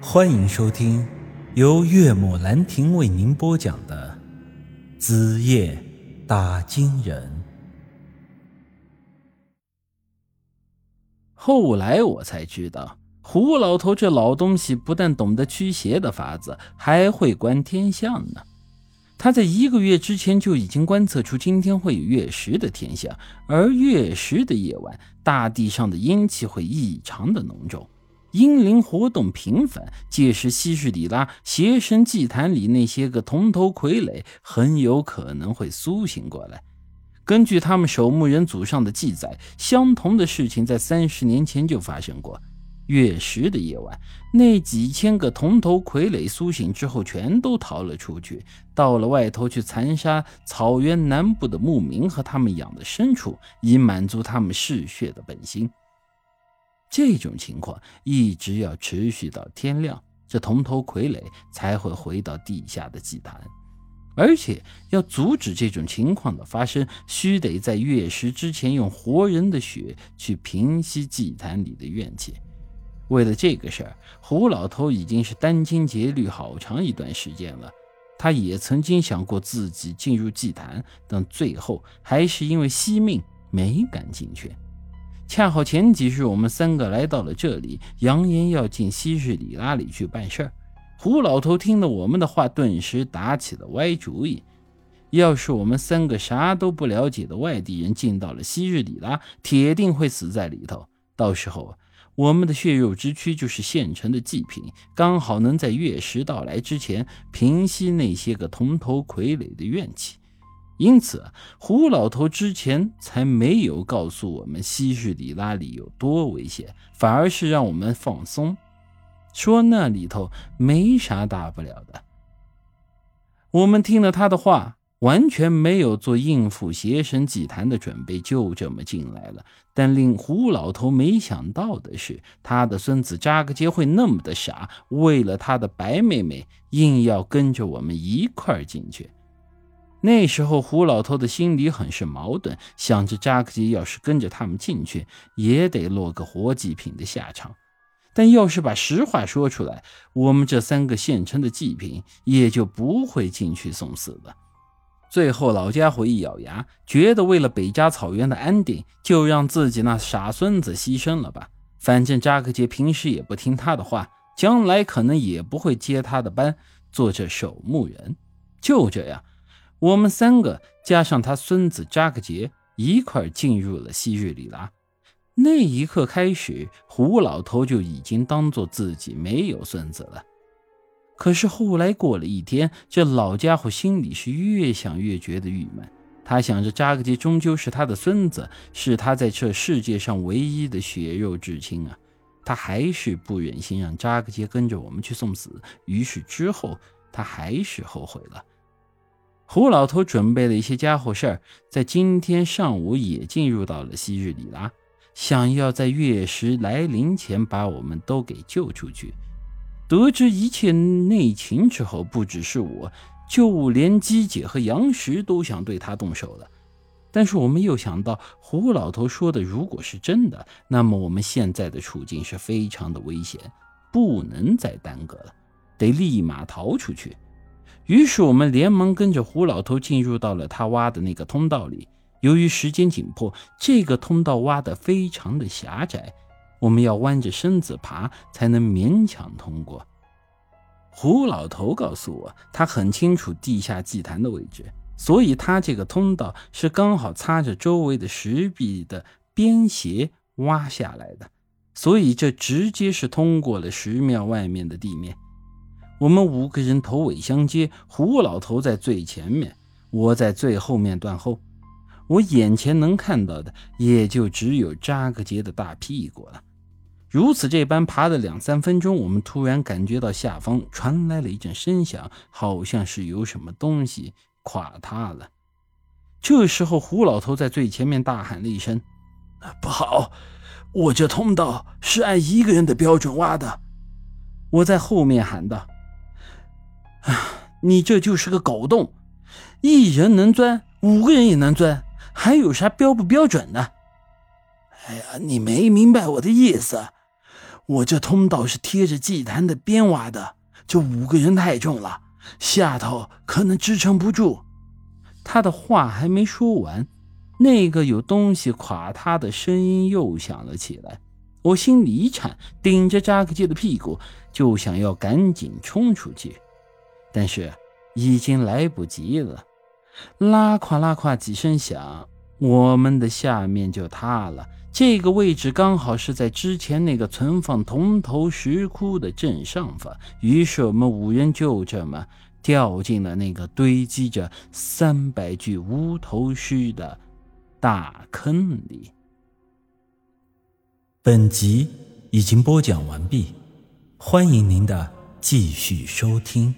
欢迎收听由岳母兰亭为您播讲的《子夜打金人》。后来我才知道，胡老头这老东西不但懂得驱邪的法子，还会观天象呢。他在一个月之前就已经观测出今天会有月食的天象，而月食的夜晚，大地上的阴气会异常的浓重。阴灵活动频繁，届时西施底拉邪神祭坛里那些个铜头傀儡很有可能会苏醒过来。根据他们守墓人祖上的记载，相同的事情在三十年前就发生过。月食的夜晚，那几千个铜头傀儡苏醒之后，全都逃了出去，到了外头去残杀草原南部的牧民和他们养的牲畜，以满足他们嗜血的本心。这种情况一直要持续到天亮，这铜头傀儡才会回到地下的祭坛。而且要阻止这种情况的发生，须得在月食之前用活人的血去平息祭坛里的怨气。为了这个事儿，胡老头已经是殚精竭虑好长一段时间了。他也曾经想过自己进入祭坛，但最后还是因为惜命没敢进去。恰好前几日我们三个来到了这里，扬言要进昔日里拉里去办事儿。胡老头听了我们的话，顿时打起了歪主意。要是我们三个啥都不了解的外地人进到了昔日里拉，铁定会死在里头。到时候我们的血肉之躯就是现成的祭品，刚好能在月食到来之前平息那些个铜头傀儡的怨气。因此，胡老头之前才没有告诉我们西日里拉里有多危险，反而是让我们放松，说那里头没啥大不了的。我们听了他的话，完全没有做应付邪神祭坛的准备，就这么进来了。但令胡老头没想到的是，他的孙子扎个杰会那么的傻，为了他的白妹妹，硬要跟着我们一块进去。那时候，胡老头的心里很是矛盾，想着扎克杰要是跟着他们进去，也得落个活祭品的下场。但要是把实话说出来，我们这三个现成的祭品也就不会进去送死了。最后，老家伙一咬牙，觉得为了北家草原的安定，就让自己那傻孙子牺牲了吧。反正扎克杰平时也不听他的话，将来可能也不会接他的班做这守墓人。就这样。我们三个加上他孙子扎克杰一块进入了西日里拉。那一刻开始，胡老头就已经当做自己没有孙子了。可是后来过了一天，这老家伙心里是越想越觉得郁闷。他想着扎克杰终究是他的孙子，是他在这世界上唯一的血肉至亲啊！他还是不忍心让扎克杰跟着我们去送死。于是之后，他还是后悔了。胡老头准备了一些家伙事儿，在今天上午也进入到了昔日里拉，想要在月食来临前把我们都给救出去。得知一切内情之后，不只是我，就连姬姐和杨石都想对他动手了。但是我们又想到胡老头说的，如果是真的，那么我们现在的处境是非常的危险，不能再耽搁了，得立马逃出去。于是我们连忙跟着胡老头进入到了他挖的那个通道里。由于时间紧迫，这个通道挖得非常的狭窄，我们要弯着身子爬才能勉强通过。胡老头告诉我，他很清楚地下祭坛的位置，所以他这个通道是刚好擦着周围的石壁的边斜挖下来的，所以这直接是通过了石庙外面的地面。我们五个人头尾相接，胡老头在最前面，我在最后面断后。我眼前能看到的也就只有扎克杰的大屁股了。如此这般爬了两三分钟，我们突然感觉到下方传来了一阵声响，好像是有什么东西垮塌了。这时候，胡老头在最前面大喊了一声：“不好！我这通道是按一个人的标准挖的。”我在后面喊道。你这就是个狗洞，一人能钻，五个人也能钻，还有啥标不标准的？哎呀，你没明白我的意思。我这通道是贴着祭坛的边挖的，这五个人太重了，下头可能支撑不住。他的话还没说完，那个有东西垮塌的声音又响了起来。我心里一颤，顶着扎克杰的屁股就想要赶紧冲出去，但是已经来不及了。拉垮拉垮几声响，我们的下面就塌了。这个位置刚好是在之前那个存放铜头石窟的正上方，于是我们五人就这么掉进了那个堆积着三百具无头尸的大坑里。本集已经播讲完毕，欢迎您的继续收听。